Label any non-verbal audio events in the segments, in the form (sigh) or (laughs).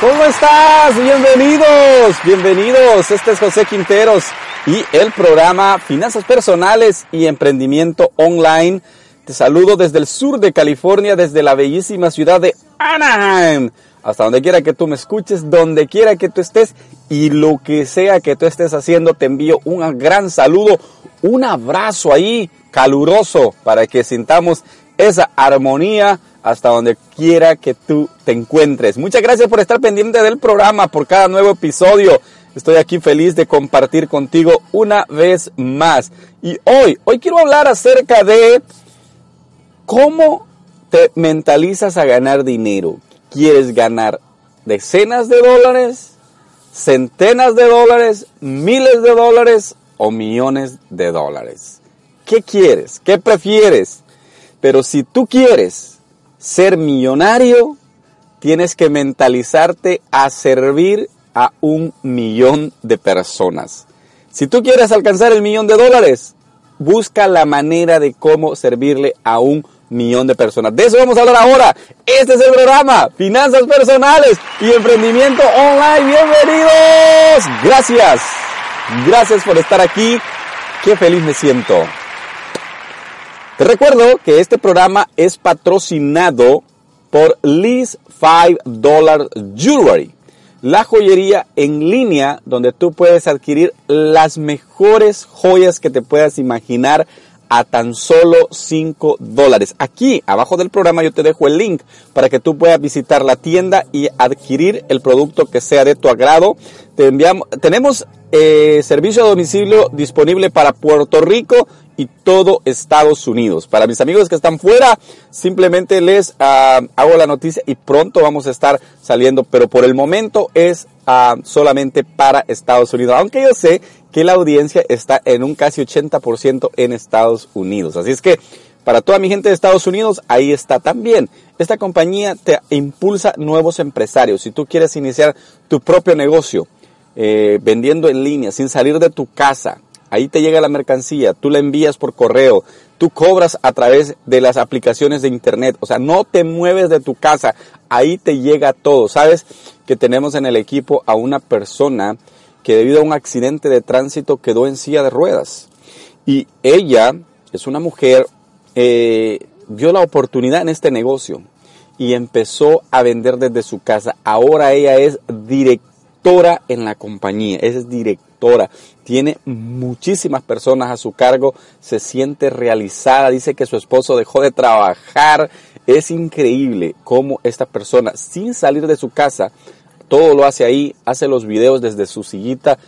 ¿Cómo estás? Bienvenidos, bienvenidos. Este es José Quinteros y el programa Finanzas Personales y Emprendimiento Online. Te saludo desde el sur de California, desde la bellísima ciudad de Anaheim. Hasta donde quiera que tú me escuches, donde quiera que tú estés y lo que sea que tú estés haciendo, te envío un gran saludo, un abrazo ahí caluroso para que sintamos esa armonía hasta donde quiera que tú te encuentres. Muchas gracias por estar pendiente del programa, por cada nuevo episodio. Estoy aquí feliz de compartir contigo una vez más. Y hoy, hoy quiero hablar acerca de cómo te mentalizas a ganar dinero. ¿Quieres ganar decenas de dólares, centenas de dólares, miles de dólares o millones de dólares? ¿Qué quieres? ¿Qué prefieres? Pero si tú quieres ser millonario, tienes que mentalizarte a servir a un millón de personas. Si tú quieres alcanzar el millón de dólares, busca la manera de cómo servirle a un millón de personas. De eso vamos a hablar ahora. Este es el programa Finanzas Personales y Emprendimiento Online. Bienvenidos. Gracias. Gracias por estar aquí. Qué feliz me siento. Te recuerdo que este programa es patrocinado por Liz 5 Dollar Jewelry, la joyería en línea donde tú puedes adquirir las mejores joyas que te puedas imaginar a tan solo 5 dólares. Aquí abajo del programa yo te dejo el link para que tú puedas visitar la tienda y adquirir el producto que sea de tu agrado. Tenemos eh, servicio a domicilio disponible para Puerto Rico y todo Estados Unidos. Para mis amigos que están fuera, simplemente les ah, hago la noticia y pronto vamos a estar saliendo, pero por el momento es ah, solamente para Estados Unidos, aunque yo sé que la audiencia está en un casi 80% en Estados Unidos. Así es que para toda mi gente de Estados Unidos, ahí está también. Esta compañía te impulsa nuevos empresarios. Si tú quieres iniciar tu propio negocio, eh, vendiendo en línea, sin salir de tu casa, ahí te llega la mercancía, tú la envías por correo, tú cobras a través de las aplicaciones de internet, o sea, no te mueves de tu casa, ahí te llega todo. Sabes que tenemos en el equipo a una persona que debido a un accidente de tránsito quedó en silla de ruedas. Y ella es una mujer, eh, vio la oportunidad en este negocio y empezó a vender desde su casa. Ahora ella es directora en la compañía, es directora, tiene muchísimas personas a su cargo, se siente realizada, dice que su esposo dejó de trabajar. Es increíble cómo esta persona, sin salir de su casa, todo lo hace ahí, hace los videos desde su sillita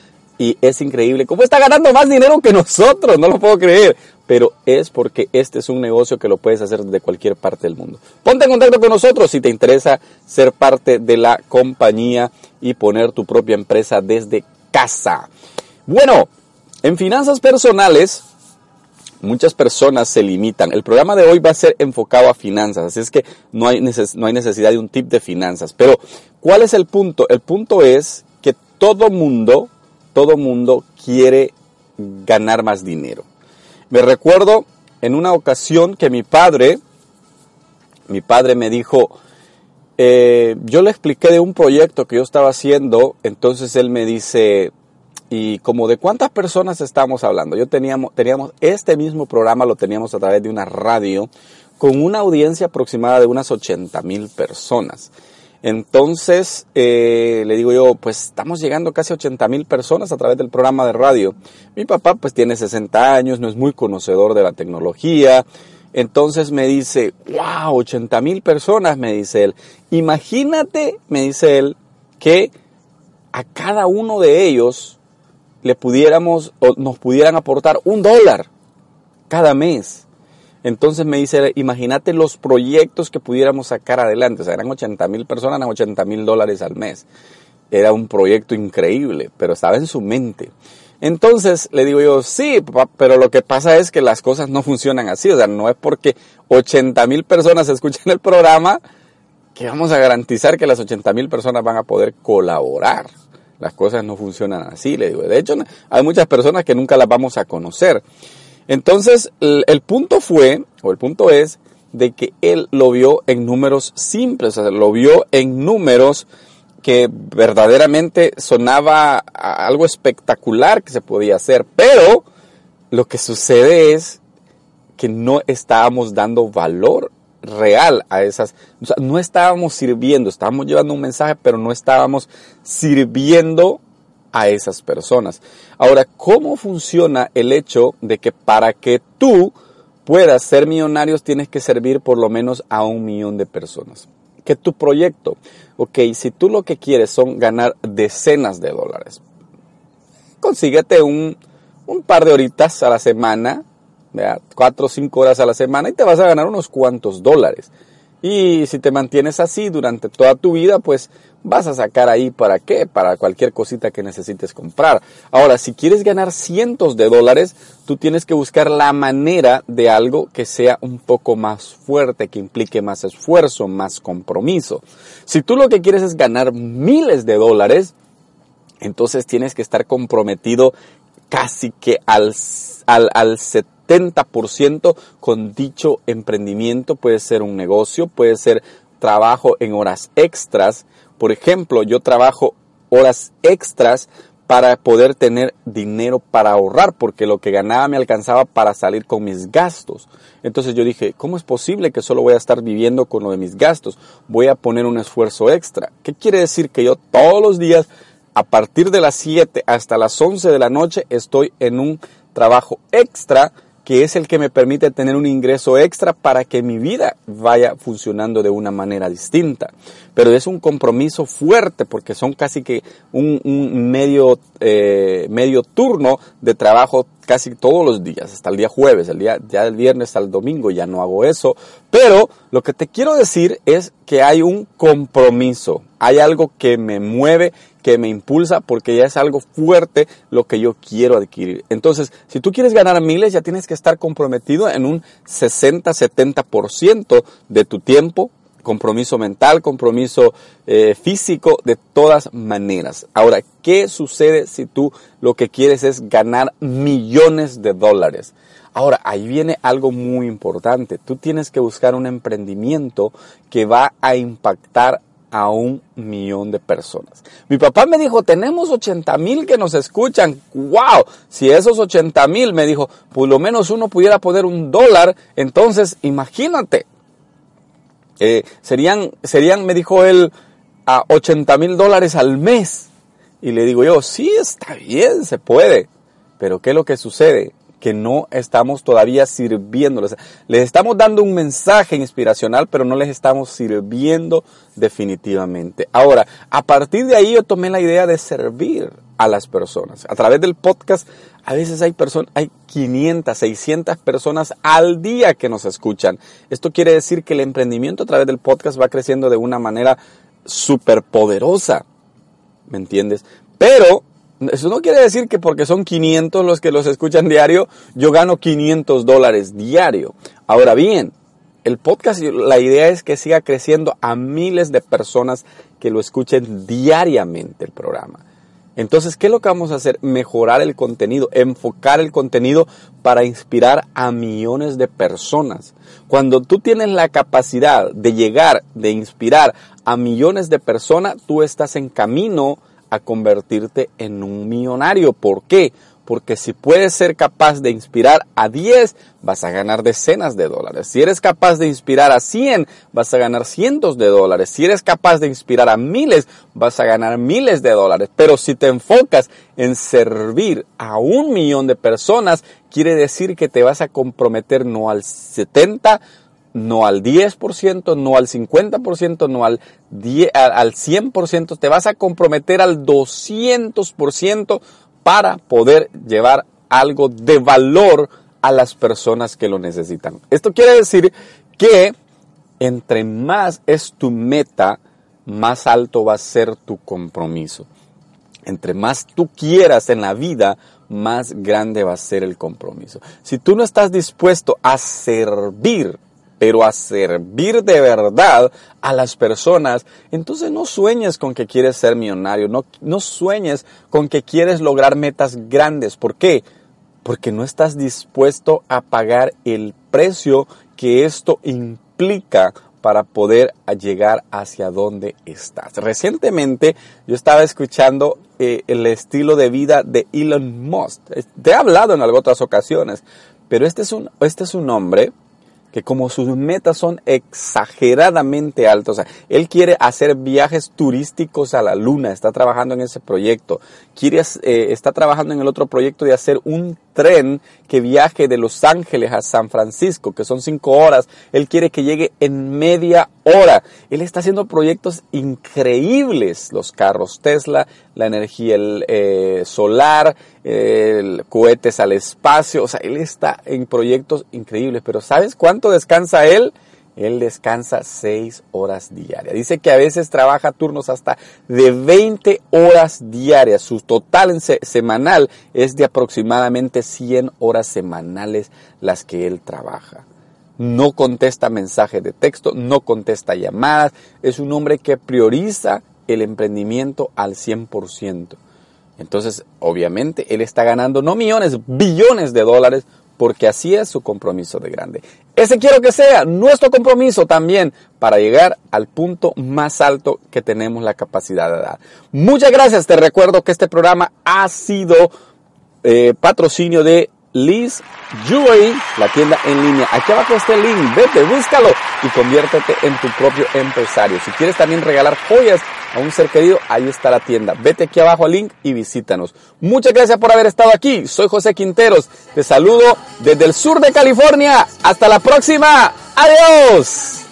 y es increíble. ¿Cómo está ganando más dinero que nosotros? No lo puedo creer. Pero es porque este es un negocio que lo puedes hacer desde cualquier parte del mundo. Ponte en contacto con nosotros si te interesa ser parte de la compañía y poner tu propia empresa desde casa. Bueno, en finanzas personales, muchas personas se limitan. El programa de hoy va a ser enfocado a finanzas, así es que no hay, no hay necesidad de un tip de finanzas. Pero, ¿cuál es el punto? El punto es que todo mundo, todo mundo quiere ganar más dinero. Me recuerdo en una ocasión que mi padre, mi padre me dijo, eh, yo le expliqué de un proyecto que yo estaba haciendo, entonces él me dice, y como de cuántas personas estamos hablando. Yo teníamos, teníamos este mismo programa, lo teníamos a través de una radio con una audiencia aproximada de unas 80 mil personas. Entonces, eh, le digo yo, pues estamos llegando casi a 80 mil personas a través del programa de radio. Mi papá pues tiene 60 años, no es muy conocedor de la tecnología. Entonces me dice, wow, 80 mil personas, me dice él. Imagínate, me dice él, que a cada uno de ellos le pudiéramos o nos pudieran aportar un dólar cada mes. Entonces me dice, imagínate los proyectos que pudiéramos sacar adelante. O sea, eran 80 mil personas, eran 80 mil dólares al mes. Era un proyecto increíble, pero estaba en su mente. Entonces le digo yo, sí, pero lo que pasa es que las cosas no funcionan así. O sea, no es porque 80 mil personas (laughs) escuchen el programa que vamos a garantizar que las 80 mil personas van a poder colaborar. Las cosas no funcionan así, le digo. De hecho, hay muchas personas que nunca las vamos a conocer. Entonces, el, punto fue, o el punto es, de que él lo vio en números simples, o sea, lo vio en números que verdaderamente sonaba algo espectacular que se podía hacer, pero lo que sucede es que no estábamos dando valor real a esas, o sea, no estábamos sirviendo, estábamos llevando un mensaje, pero no estábamos sirviendo a esas personas. Ahora, ¿cómo funciona el hecho de que para que tú puedas ser millonario tienes que servir por lo menos a un millón de personas? Que tu proyecto, ok, si tú lo que quieres son ganar decenas de dólares, consíguete un, un par de horitas a la semana cuatro o cinco horas a la semana y te vas a ganar unos cuantos dólares. Y si te mantienes así durante toda tu vida, pues vas a sacar ahí para qué, para cualquier cosita que necesites comprar. Ahora, si quieres ganar cientos de dólares, tú tienes que buscar la manera de algo que sea un poco más fuerte, que implique más esfuerzo, más compromiso. Si tú lo que quieres es ganar miles de dólares, entonces tienes que estar comprometido casi que al, al, al 70% con dicho emprendimiento. Puede ser un negocio, puede ser trabajo en horas extras. Por ejemplo, yo trabajo horas extras para poder tener dinero para ahorrar, porque lo que ganaba me alcanzaba para salir con mis gastos. Entonces yo dije, ¿cómo es posible que solo voy a estar viviendo con lo de mis gastos? Voy a poner un esfuerzo extra. ¿Qué quiere decir? Que yo todos los días, a partir de las 7 hasta las 11 de la noche, estoy en un trabajo extra que es el que me permite tener un ingreso extra para que mi vida vaya funcionando de una manera distinta. Pero es un compromiso fuerte porque son casi que un, medio, eh, medio turno de trabajo casi todos los días, hasta el día jueves, el día ya del viernes al domingo ya no hago eso, pero lo que te quiero decir es que hay un compromiso, hay algo que me mueve, que me impulsa porque ya es algo fuerte lo que yo quiero adquirir. Entonces, si tú quieres ganar miles, ya tienes que estar comprometido en un 60-70% de tu tiempo, compromiso mental, compromiso eh, físico, de todas maneras. Ahora, ¿qué sucede si tú lo que quieres es ganar millones de dólares? Ahora, ahí viene algo muy importante. Tú tienes que buscar un emprendimiento que va a impactar a un millón de personas. Mi papá me dijo, tenemos 80 mil que nos escuchan. ¡Wow! Si esos 80 mil, me dijo, por lo menos uno pudiera poner un dólar, entonces imagínate, eh, serían, serían, me dijo él, a 80 mil dólares al mes. Y le digo yo, sí, está bien, se puede. Pero ¿qué es lo que sucede? Que no estamos todavía sirviéndoles. Les estamos dando un mensaje inspiracional, pero no les estamos sirviendo definitivamente. Ahora, a partir de ahí yo tomé la idea de servir a las personas. A través del podcast, a veces hay personas, hay 500, 600 personas al día que nos escuchan. Esto quiere decir que el emprendimiento a través del podcast va creciendo de una manera súper poderosa. ¿Me entiendes? Pero eso no quiere decir que porque son 500 los que los escuchan diario, yo gano 500 dólares diario. Ahora bien, el podcast, la idea es que siga creciendo a miles de personas que lo escuchen diariamente el programa. Entonces, ¿qué es lo que vamos a hacer? Mejorar el contenido, enfocar el contenido para inspirar a millones de personas. Cuando tú tienes la capacidad de llegar, de inspirar a millones de personas, tú estás en camino a convertirte en un millonario. ¿Por qué? porque si puedes ser capaz de inspirar a 10, vas a ganar decenas de dólares. Si eres capaz de inspirar a 100, vas a ganar cientos de dólares. Si eres capaz de inspirar a miles, vas a ganar miles de dólares. Pero si te enfocas en servir a un millón de personas, quiere decir que te vas a comprometer no al 70, no al 10%, no al 50%, no al, 10, al 100%, te vas a comprometer al 200% para poder llevar algo de valor a las personas que lo necesitan. Esto quiere decir que entre más es tu meta, más alto va a ser tu compromiso. Entre más tú quieras en la vida, más grande va a ser el compromiso. Si tú no estás dispuesto a servir, pero a servir de verdad a las personas, entonces no sueñes con que quieres ser millonario, no, no sueñes con que quieres lograr metas grandes. ¿Por qué? Porque no estás dispuesto a pagar el precio que esto implica para poder llegar hacia donde estás. Recientemente yo estaba escuchando eh, el estilo de vida de Elon Musk. Te he hablado en algunas otras ocasiones, pero este es un, este es un hombre que como sus metas son exageradamente altas, o sea, él quiere hacer viajes turísticos a la luna, está trabajando en ese proyecto, quiere, eh, está trabajando en el otro proyecto de hacer un tren que viaje de Los Ángeles a San Francisco, que son cinco horas. Él quiere que llegue en media hora. Él está haciendo proyectos increíbles, los carros Tesla, la energía eh, solar, el, cohetes al espacio. O sea, él está en proyectos increíbles. Pero ¿sabes cuánto descansa él? Él descansa 6 horas diarias. Dice que a veces trabaja turnos hasta de 20 horas diarias. Su total semanal es de aproximadamente 100 horas semanales las que él trabaja. No contesta mensajes de texto, no contesta llamadas. Es un hombre que prioriza el emprendimiento al 100%. Entonces, obviamente, él está ganando no millones, billones de dólares porque así es su compromiso de grande. Ese quiero que sea nuestro compromiso también para llegar al punto más alto que tenemos la capacidad de dar. Muchas gracias, te recuerdo que este programa ha sido eh, patrocinio de Liz Jewelry, la tienda en línea. Aquí abajo está el link, vete, búscalo y conviértete en tu propio empresario. Si quieres también regalar joyas a un ser querido, ahí está la tienda. Vete aquí abajo al link y visítanos. Muchas gracias por haber estado aquí. Soy José Quinteros. Te saludo desde el sur de California. Hasta la próxima. Adiós.